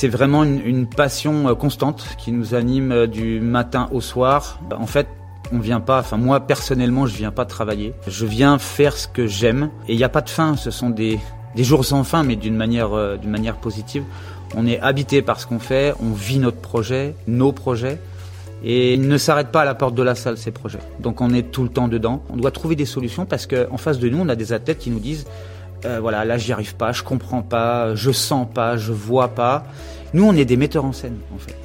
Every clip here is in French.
C'est vraiment une, passion euh, constante qui nous anime euh, du matin au soir. En fait, on vient pas, enfin moi personnellement, je viens pas travailler. Je viens faire ce que j'aime et il n'y a pas de fin. Ce sont des, des jours sans fin, mais d'une manière, euh, d'une manière positive. On est habité par ce qu'on fait, on vit notre projet, nos projets. Et ils ne s'arrêtent pas à la porte de la salle, ces projets. Donc on est tout le temps dedans. On doit trouver des solutions parce qu'en face de nous, on a des athlètes qui nous disent euh, voilà, là j'y arrive pas, je comprends pas, je sens pas, je vois pas. Nous, on est des metteurs en scène, en fait.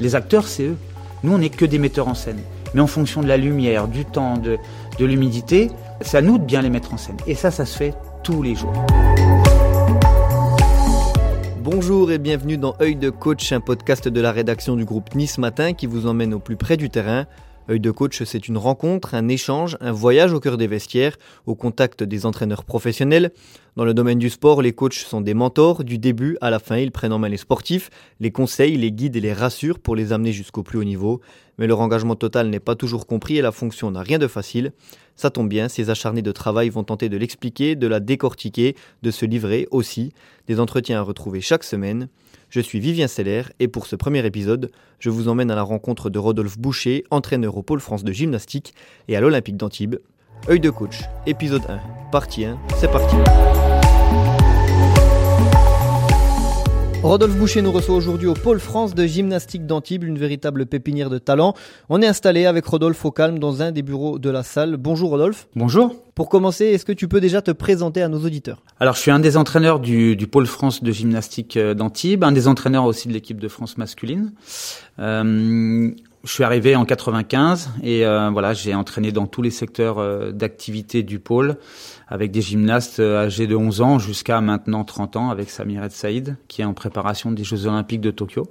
Les acteurs, c'est eux. Nous, on n'est que des metteurs en scène. Mais en fonction de la lumière, du temps, de, de l'humidité, c'est à nous de bien les mettre en scène. Et ça, ça se fait tous les jours. Bonjour et bienvenue dans Œil de coach, un podcast de la rédaction du groupe Nice Matin qui vous emmène au plus près du terrain. Œil de coach, c'est une rencontre, un échange, un voyage au cœur des vestiaires, au contact des entraîneurs professionnels. Dans le domaine du sport, les coachs sont des mentors. Du début à la fin, ils prennent en main les sportifs, les conseillent, les guident et les rassurent pour les amener jusqu'au plus haut niveau. Mais leur engagement total n'est pas toujours compris et la fonction n'a rien de facile. Ça tombe bien, ces acharnés de travail vont tenter de l'expliquer, de la décortiquer, de se livrer aussi. Des entretiens à retrouver chaque semaine. Je suis Vivien Seller et pour ce premier épisode, je vous emmène à la rencontre de Rodolphe Boucher, entraîneur au Pôle France de gymnastique et à l'Olympique d'Antibes. Œil de coach, épisode 1, partie 1, c'est parti. Rodolphe Boucher nous reçoit aujourd'hui au Pôle France de gymnastique d'Antibes, une véritable pépinière de talent. On est installé avec Rodolphe au calme dans un des bureaux de la salle. Bonjour Rodolphe. Bonjour. Pour commencer, est-ce que tu peux déjà te présenter à nos auditeurs? Alors, je suis un des entraîneurs du, du Pôle France de gymnastique euh, d'Antibes, un des entraîneurs aussi de l'équipe de France masculine. Euh, je suis arrivé en 95 et euh, voilà, j'ai entraîné dans tous les secteurs euh, d'activité du pôle avec des gymnastes euh, âgés de 11 ans jusqu'à maintenant 30 ans avec Samir Saïd qui est en préparation des Jeux Olympiques de Tokyo.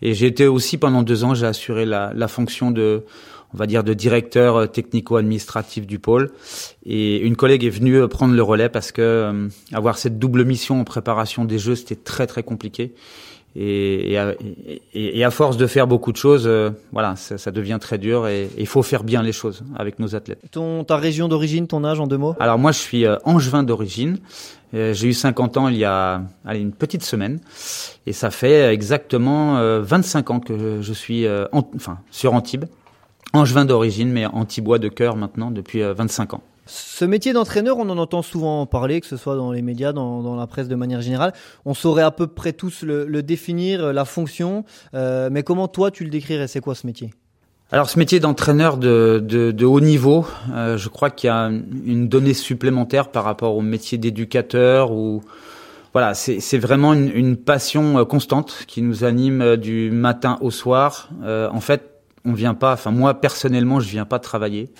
Et j'ai été aussi pendant deux ans, j'ai assuré la, la fonction de, on va dire, de directeur technico-administratif du pôle. Et une collègue est venue prendre le relais parce que avoir cette double mission en préparation des Jeux, c'était très très compliqué. Et, et, à, et, et, à, force de faire beaucoup de choses, euh, voilà, ça, ça, devient très dur et il faut faire bien les choses avec nos athlètes. Ton, ta région d'origine, ton âge en deux mots? Alors moi, je suis euh, angevin d'origine. Euh, J'ai eu 50 ans il y a allez, une petite semaine et ça fait exactement 25 ans que je suis en, enfin sur Antibes. Angevin d'origine, mais antibois de cœur maintenant depuis 25 ans. Ce métier d'entraîneur, on en entend souvent parler, que ce soit dans les médias, dans, la presse de manière générale. On saurait à peu près tous le, définir, la fonction. Euh, mais comment toi, tu le décrirais? C'est quoi ce métier? Alors ce métier d'entraîneur de, haut niveau, euh, je crois qu'il y a une donnée supplémentaire par rapport au métier d'éducateur ou voilà, c'est vraiment une, passion euh, constante qui nous anime euh, du matin au soir. Euh, en fait, on vient pas, enfin moi personnellement, je viens pas travailler.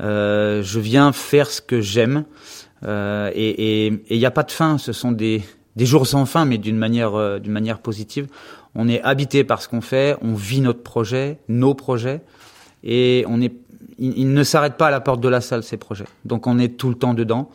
Euh, je viens faire ce que j'aime. Euh, et il n'y a pas de fin. Ce sont des, des jours sans fin, mais d'une manière, euh, d'une manière positive. On est habité par ce qu'on fait. On vit notre projet, nos projets, et on est, ils, ils ne s'arrêtent pas à la porte de la salle ces projets. Donc on est tout le temps dedans.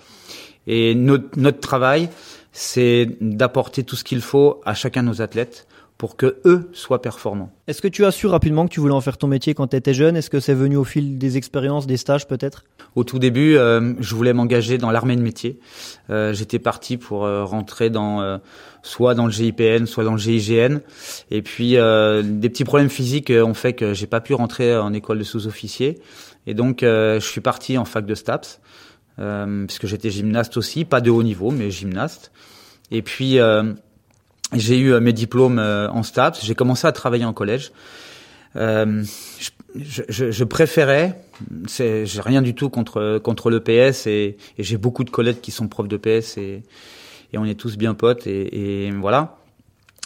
Et notre, notre travail, c'est d'apporter tout ce qu'il faut à chacun de nos athlètes pour que eux soient performants. Est-ce que tu as su rapidement que tu voulais en faire ton métier quand tu étais jeune? Est-ce que c'est venu au fil des expériences, des stages peut-être? Au tout début, euh, je voulais m'engager dans l'armée de métier. Euh, J'étais parti pour euh, rentrer dans soit dans le GIPN, soit dans le GIGN. Et puis des petits problèmes physiques ont fait que j'ai pas pu rentrer en école de sous-officier. Et donc je suis parti en fac de STAPS puisque j'étais gymnaste aussi, pas de haut niveau, mais gymnaste. Et puis j'ai eu mes diplômes en STAPS, j'ai commencé à travailler en collège. Euh, je, je, je, préférais, j'ai rien du tout contre contre le PS et, et j'ai beaucoup de collègues qui sont profs de PS et, et on est tous bien potes et, et voilà.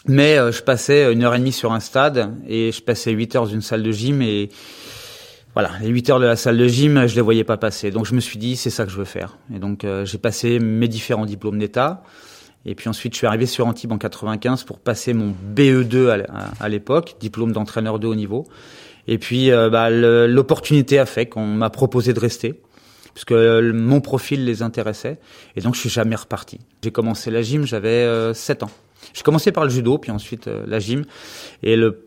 Mais euh, je passais une heure et demie sur un stade et je passais huit heures dans une salle de gym et voilà, les 8 heures de la salle de gym, je les voyais pas passer. Donc je me suis dit, c'est ça que je veux faire. Et donc euh, j'ai passé mes différents diplômes d'État. Et puis ensuite, je suis arrivé sur Antibes en 95 pour passer mon BE2 à l'époque, diplôme d'entraîneur de haut niveau. Et puis, euh, bah, l'opportunité a fait qu'on m'a proposé de rester, puisque mon profil les intéressait. Et donc, je suis jamais reparti. J'ai commencé la gym, j'avais euh, 7 ans. J'ai commencé par le judo, puis ensuite euh, la gym. Et le,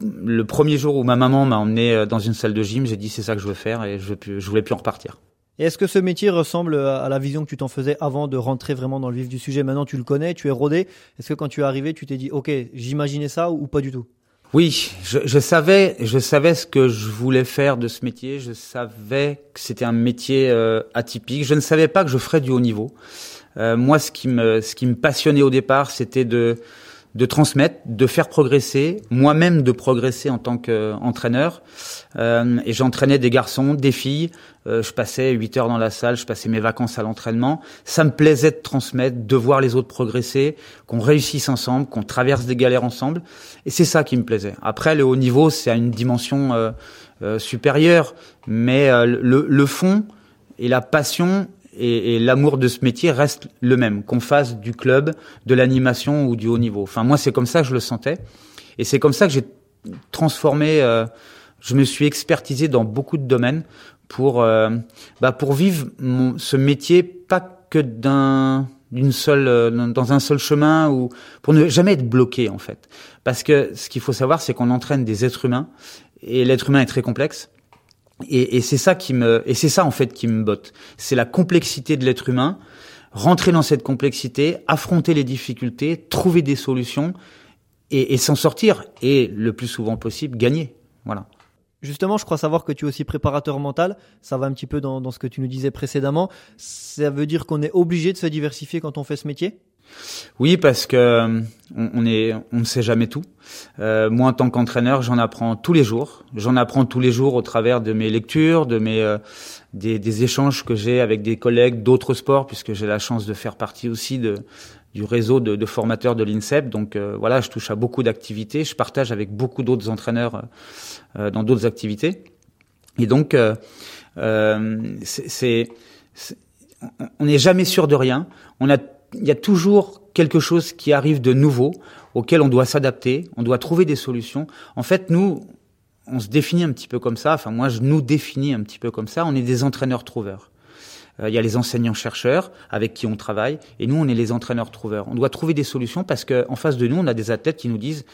premier jour où ma maman m'a emmené euh, dans une salle de gym, j'ai dit c'est ça que je veux faire et je, je voulais plus en repartir. Et est-ce que ce métier ressemble à la vision que tu t'en faisais avant de rentrer vraiment dans le vif du sujet Maintenant, tu le connais, tu es rodé. Est-ce que quand tu es arrivé, tu t'es dit, OK, j'imaginais ça ou pas du tout? Oui, je, je, savais, je savais ce que je voulais faire de ce métier. Je savais que c'était un métier euh, atypique. Je ne savais pas que je ferais du haut niveau. Euh, moi, ce qui me, ce qui me passionnait au départ, c'était de de transmettre, de faire progresser, moi-même de progresser en tant qu'entraîneur. Euh, et j'entraînais des garçons, des filles. Euh, je passais 8 heures dans la salle, je passais mes vacances à l'entraînement. Ça me plaisait de transmettre, de voir les autres progresser, qu'on réussisse ensemble, qu'on traverse des galères ensemble. Et c'est ça qui me plaisait. Après, le haut niveau, c'est à une dimension euh, euh supérieure, mais euh, le, le fond et la passion et, et l'amour de ce métier reste le même, qu'on fasse du club, de l'animation ou du haut niveau. Enfin, moi, c'est comme ça que je le sentais, et c'est comme ça que j'ai transformé. Euh, je me suis expertisé dans beaucoup de domaines pour euh, bah, pour vivre mon, ce métier pas que d'un d'une seule euh, dans un seul chemin ou pour ne jamais être bloqué en fait parce que ce qu'il faut savoir c'est qu'on entraîne des êtres humains et l'être humain est très complexe et, et c'est ça qui me, et c'est ça en fait qui me botte. C'est la complexité de l'être humain. Rentrer dans cette complexité, affronter les difficultés, trouver des solutions et, et s'en sortir. Et le plus souvent possible, gagner. Voilà. Justement, je crois savoir que tu es aussi préparateur mental. Ça va un petit peu dans, dans ce que tu nous disais précédemment. Ça veut dire qu'on est obligé de se diversifier quand on fait ce métier? Oui, parce que euh, on, on ne sait jamais tout. Euh, moi, en tant qu'entraîneur, j'en apprends tous les jours. J'en apprends tous les jours au travers de mes lectures, de mes euh, des, des, échanges que j'ai avec des collègues d'autres sports, puisque j'ai la chance de faire partie aussi de du réseau de, de formateurs de l'INSEP. Donc euh, voilà, je touche à beaucoup d'activités. Je partage avec beaucoup d'autres entraîneurs dans d'autres activités. Et donc, c'est on n'est jamais sûr de rien. On a il y a toujours quelque chose qui arrive de nouveau auquel on doit s'adapter, on doit trouver des solutions. En fait, nous, on se définit un petit peu comme ça. Enfin, moi, je nous définis un petit peu comme ça. On est des entraîneurs-trouveurs. Euh, il y a les enseignants-chercheurs avec qui on travaille, et nous, on est les entraîneurs-trouveurs. On doit trouver des solutions parce qu'en face de nous, on a des athlètes qui nous disent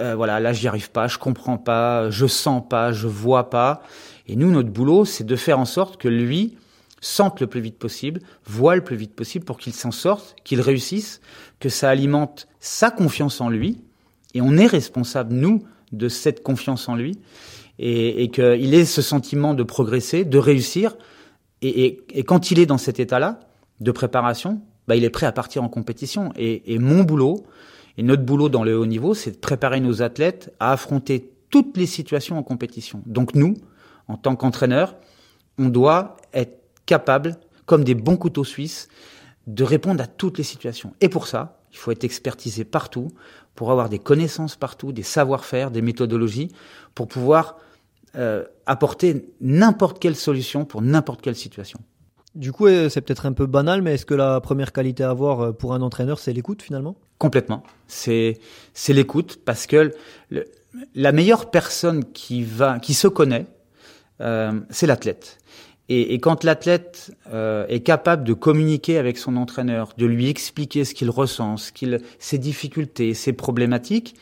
euh, voilà, là, j'y arrive pas, je comprends pas, je sens pas, je vois pas. Et nous, notre boulot, c'est de faire en sorte que lui, sente le plus vite possible, voit le plus vite possible pour qu'il s'en sorte, qu'il réussisse, que ça alimente sa confiance en lui, et on est responsable, nous, de cette confiance en lui, et, et qu'il ait ce sentiment de progresser, de réussir, et, et, et quand il est dans cet état-là, de préparation, bah, il est prêt à partir en compétition. Et mon boulot, et notre boulot dans le haut niveau, c'est de préparer nos athlètes à affronter toutes les situations en compétition. Donc nous, en tant qu'entraîneurs, on doit être capable, comme des bons couteaux suisses, de répondre à toutes les situations. Et pour ça, il faut être expertisé partout, pour avoir des connaissances partout, des savoir-faire, des méthodologies, pour pouvoir euh, apporter n'importe quelle solution pour n'importe quelle situation. Du coup, euh, c'est peut-être un peu banal, mais est-ce que la première qualité à avoir euh, pour un entraîneur, c'est l'écoute finalement? Complètement. C'est c'est l'écoute parce que le, la meilleure personne qui va, qui se connaît, euh, c'est l'athlète. Et, et, quand l'athlète euh, est capable de communiquer avec son entraîneur, de lui expliquer ce qu'il ressent, ce qu'il, ses difficultés, ses problématiques,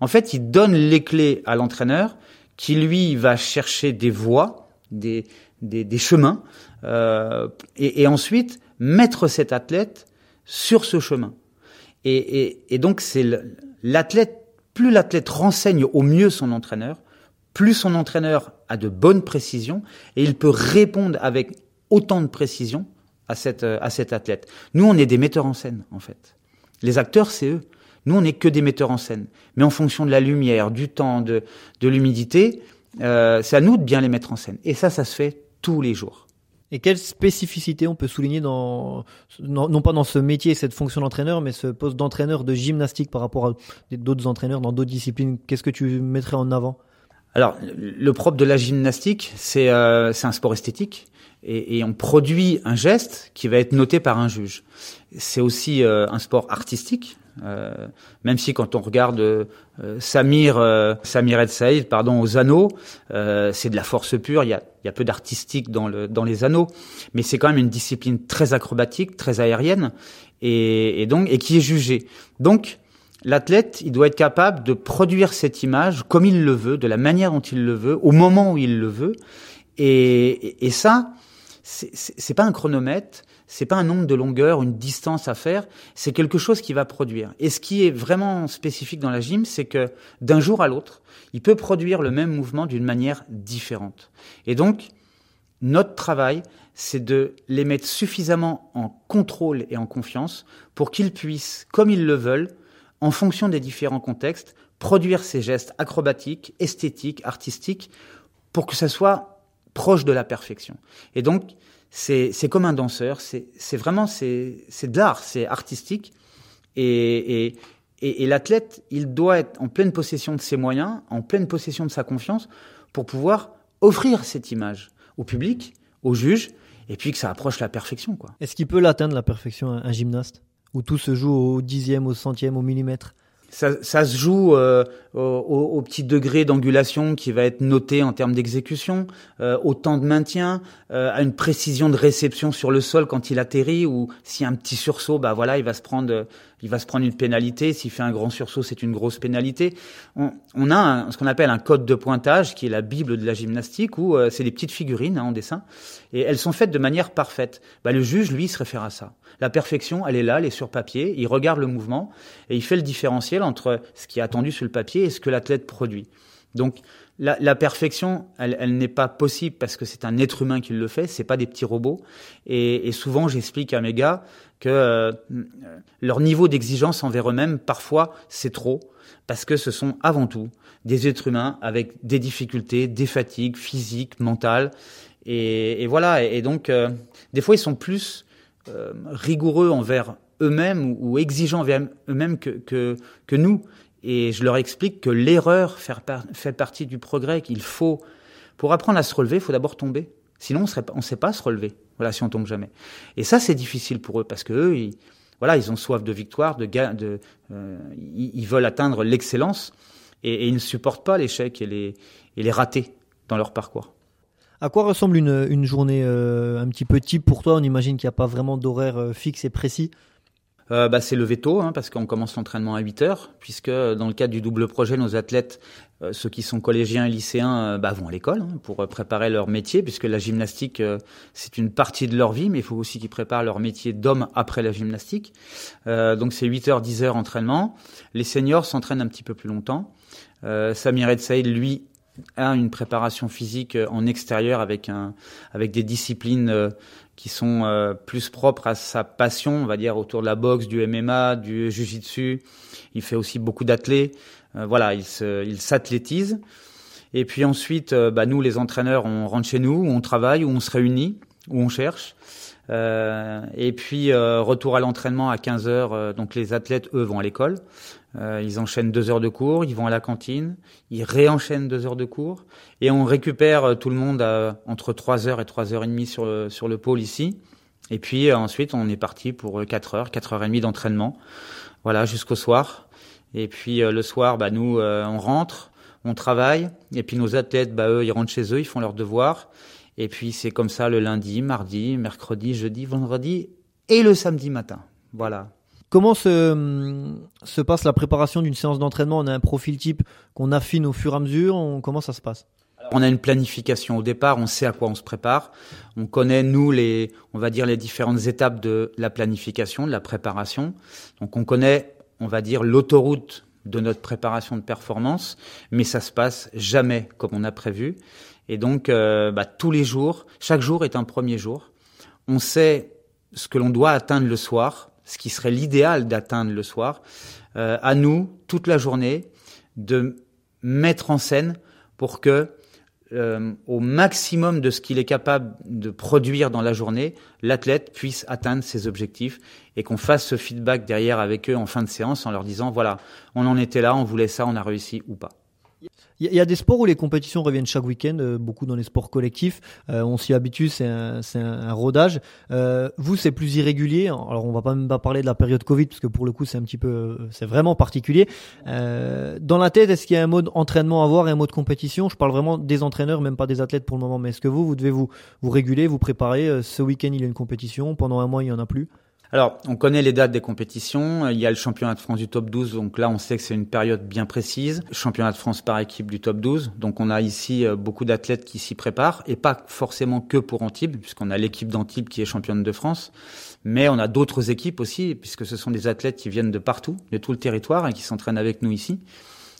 en fait, il donne les clés à l'entraîneur qui, lui, va chercher des voies, des, des, des chemins, euh, et, et, ensuite mettre cet athlète sur ce chemin. Et, et donc, c'est l'athlète, plus l'athlète renseigne au mieux son entraîneur, plus son entraîneur a de bonnes précisions et il peut répondre avec autant de précision à, cette, à cet athlète. Nous, on est des metteurs en scène, en fait. Les acteurs, c'est eux. Nous, on n'est que des metteurs en scène. Mais en fonction de la lumière, du temps, de, de l'humidité, euh, c'est à nous de bien les mettre en scène. Et ça, ça se fait tous les jours. Et quelle spécificité on peut souligner dans, non pas dans ce métier, cette fonction d'entraîneur, mais ce poste d'entraîneur de gymnastique par rapport à d'autres entraîneurs dans d'autres disciplines? Qu'est-ce que tu mettrais en avant? Alors, le propre de la gymnastique, c'est euh, un sport esthétique et, et, on produit un geste qui va être noté par un juge. C'est aussi euh, un sport artistique, euh, même si quand on regarde euh, Samir, euh, Samir El Saïd, pardon, aux anneaux, c'est de la force pure. Il y a, il y a peu d'artistique dans, le, dans les anneaux, mais c'est quand même une discipline très acrobatique, très aérienne, et, et donc et qui est jugée. Donc l'athlète, il doit être capable de produire cette image comme il le veut, de la manière dont il le veut, au moment où il le veut. Et, ça, c'est pas un chronomètre, c'est pas un nombre de longueurs, une distance à faire, c'est quelque chose qui va produire. Et ce qui est vraiment spécifique dans la gym, c'est que d'un jour à l'autre, il peut produire le même mouvement d'une manière différente. Et donc, notre travail, c'est de les mettre suffisamment en contrôle et en confiance pour qu'ils puissent, comme ils le veulent, en fonction des différents contextes, produire ces gestes acrobatiques, esthétiques, artistiques, pour que ça soit proche de la perfection. Et donc, c'est comme un danseur, c'est vraiment, c'est de l'art, c'est artistique. Et, et, l'athlète, il doit être en pleine possession de ses moyens, en pleine possession de sa confiance, pour pouvoir offrir cette image au public, au juge, et puis que ça approche la perfection. Est-ce qu'il peut l'atteindre, la perfection, un, gymnaste? Où tout se joue au dixième, au centième, au millimètre ça, ça, se joue euh, au, au, petit degré d'angulation qui va être noté en termes d'exécution, euh, au temps de maintien, euh, à une précision de réception sur le sol quand il atterrit, ou a un petit sursaut, bah voilà, il va se prendre il va se prendre une pénalité. S'il fait un grand sursaut, c'est une grosse pénalité. On, on a ce qu'on appelle un code de pointage, qui est la bible de la gymnastique, où euh, c'est des petites figurines hein, en dessin, et elles sont faites de manière parfaite. Bah, le juge, lui, se réfère à ça. La perfection, elle est là, elle est sur papier. Il regarde le mouvement et il fait le différentiel entre ce qui est attendu sur le papier et ce que l'athlète produit. Donc la, la perfection, elle, elle n'est pas possible parce que c'est un être humain qui le fait, c'est pas des petits robots. Et, et souvent, j'explique à mes gars que euh, leur niveau d'exigence envers eux-mêmes, parfois, c'est trop, parce que ce sont avant tout des êtres humains avec des difficultés, des fatigues physiques, mentales. Et, et voilà. Et, donc, euh, des fois, ils sont plus euh, rigoureux envers eux-mêmes ou, exigeants envers eux-mêmes que, que, que nous. Et je leur explique que l'erreur fait partie du progrès, qu'il faut, pour apprendre à se relever, il faut d'abord tomber. Sinon, on ne sait pas se relever. Voilà, si on tombe jamais. Et ça, c'est difficile pour eux parce que eux, ils, voilà, ils ont soif de victoire, de, euh, ils, veulent atteindre l'excellence et, et, ils ne supportent pas l'échec et les, et les ratés dans leur parcours. À quoi ressemble une, une journée euh, un petit peu type pour toi? On imagine qu'il n'y a pas vraiment d'horaire euh, fixe et précis euh, bah, c'est levé tôt, hein, parce qu'on commence l'entraînement à 8 heures, puisque dans le cadre du double projet, nos athlètes, ceux qui sont collégiens et lycéens, bah, vont à l'école hein, pour préparer leur métier, puisque la gymnastique, c'est une partie de leur vie, mais il faut aussi qu'ils préparent leur métier d'homme après la gymnastique. donc c'est 8 heures, 10 heures entraînement. Les seniors s'entraînent un petit peu plus longtemps. Samir Saïd, lui, a une préparation physique en extérieur avec un avec des disciplines qui sont euh, plus propres à sa passion, on va dire autour de la boxe, du MMA, du jiu-jitsu. Il fait aussi beaucoup d'athlètes. Euh, voilà, il il s'athlétise. Et puis ensuite, euh, bah, nous les entraîneurs, on rentre chez nous, on travaille, on se réunit, où on cherche. et puis retour à l'entraînement à 15 heures. donc les athlètes, eux, vont à l'école. Euh, ils enchaînent deux heures de cours, ils vont à la cantine, ils réenchaînent deux heures de cours, et on récupère euh, tout le monde à, entre trois heures et trois heures et demie sur le, sur le pôle ici. Et puis euh, ensuite, on est parti pour quatre heures, quatre heures et demie d'entraînement, voilà, jusqu'au soir. Et puis le soir, bah, nous, on rentre, on travaille, et puis nos athlètes, bah, eux, ils rentrent chez eux, ils font leurs devoirs. Et puis c'est comme ça le lundi, mardi, mercredi, jeudi, vendredi et le samedi matin. Voilà. Comment se, se passe la préparation d'une séance d'entraînement? On a un profil type qu'on affine au fur et à mesure. On, comment ça se passe? On a une planification au départ, on sait à quoi on se prépare, on connaît nous les, on va dire les différentes étapes de la planification, de la préparation. Donc on connaît, on va dire l'autoroute de notre préparation de performance, mais ça se passe jamais comme on a prévu. Et donc euh, bah, tous les jours, chaque jour est un premier jour. On sait ce que l'on doit atteindre le soir ce qui serait l'idéal d'atteindre le soir, euh, à nous, toute la journée, de mettre en scène pour que, euh, au maximum de ce qu'il est capable de produire dans la journée, l'athlète puisse atteindre ses objectifs et qu'on fasse ce feedback derrière avec eux en fin de séance en leur disant, voilà, on en était là, on voulait ça, on a réussi ou pas. Il y a des sports où les compétitions reviennent chaque week-end, euh, beaucoup dans les sports collectifs. Euh, on s'y habitue, c'est un, rodage. Euh, vous, c'est plus irrégulier. Alors, on va pas même pas parler de la période Covid, parce que pour le coup, c'est un petit peu, c'est vraiment particulier. dans la tête, est-ce qu'il y a un mode entraînement à avoir et un mode compétition? Je parle vraiment des entraîneurs, même pas des athlètes pour le moment. Mais est-ce que vous, vous devez vous, vous réguler, vous préparer? Ce week-end, il y a une compétition. Pendant un mois, il y en a plus Alors, on connaît les dates des compétitions. Il y a le championnat de France du top 12, donc là, on sait que c'est une période bien précise. Championnat de France par équipe du top 12, donc on a ici euh, beaucoup d'athlètes qui s'y préparent, et pas forcément que pour Antibes, puisqu'on a l'équipe d'Antibes qui est championne de France, mais on a d'autres équipes aussi, puisque ce sont des athlètes qui viennent de partout, de tout le territoire, et qui s'entraînent avec nous ici.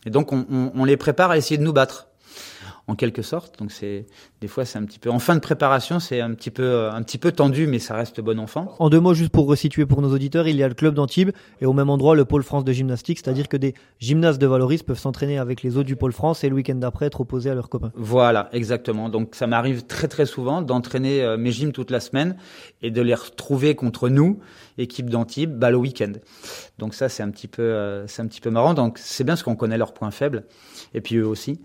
Et donc, on, on, on les prépare à essayer de nous battre en quelque sorte. Donc c'est des fois c'est un petit peu en fin de préparation, c'est un petit peu un petit peu tendu, mais ça reste bon enfant. En deux mots, juste pour resituer pour nos auditeurs, il y a le club d'Antibes et au même endroit le pôle France de gymnastique, c'est-à-dire que des gymnastes de Valoris peuvent s'entraîner avec les autres du pôle France et le week-end d'après être opposés à leurs copains. Voilà, exactement. Donc ça m'arrive très très souvent d'entraîner euh, mes gyms toute la semaine et de les retrouver contre nous, équipe d'Antibes, bah, le week-end. Donc ça c'est un petit peu euh, c'est un petit peu marrant. Donc c'est bien parce qu'on connaît leurs points faibles et puis eux aussi.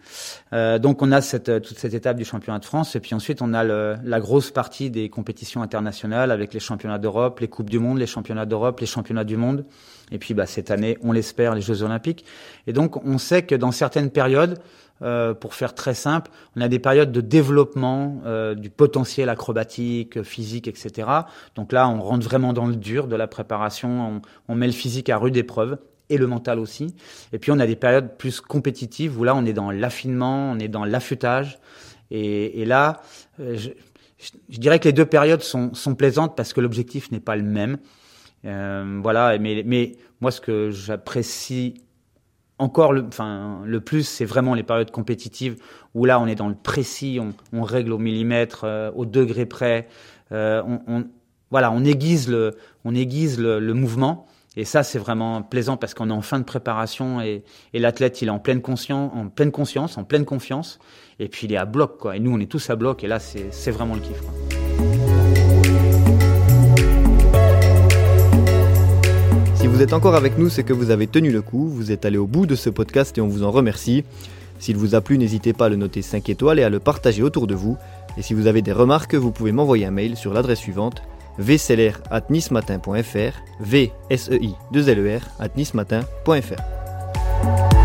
Euh, donc on a cette, toute cette étape du championnat de France et puis ensuite on a le, la grosse partie des compétitions internationales avec les championnats d'Europe, les coupes du monde, les championnats d'Europe, les championnats du monde et puis bah, cette année on l'espère les Jeux olympiques. Et donc on sait que dans certaines périodes euh, pour faire très simple, on a des périodes de développement euh, du potentiel acrobatique, physique, etc. Donc là, on rentre vraiment dans le dur de la préparation, on, on met le physique à rude épreuve et le mental aussi. Et puis on a des périodes plus compétitives où là on est dans l'affinement, on est dans l'affûtage. Et, là, euh, je, dirais que les deux périodes sont, plaisantes parce que l'objectif n'est pas le même. Euh, voilà, mais, moi ce que j'apprécie encore le, enfin, le plus, c'est vraiment les périodes compétitives où là on est dans le précis, on, règle au millimètre, euh, au degré près. On, voilà, on aiguise le, on aiguise le mouvement. Et ça, c'est vraiment plaisant parce qu'on est en fin de préparation et, l'athlète, il est en pleine conscience, en pleine conscience, en pleine confiance. Et puis il est à bloc, quoi. Et nous, on est tous à bloc. Et là, c'est vraiment le kiff. Si vous êtes encore avec nous, c'est que vous avez tenu le coup. Vous êtes allé au bout de ce podcast et on vous en remercie. S'il vous a plu, n'hésitez pas à le noter 5 étoiles et à le partager autour de vous. Et si vous avez des remarques, vous pouvez m'envoyer un mail sur l'adresse suivante vseler.nismatin.fr, v s e i 2 l e r at nismatin.fr.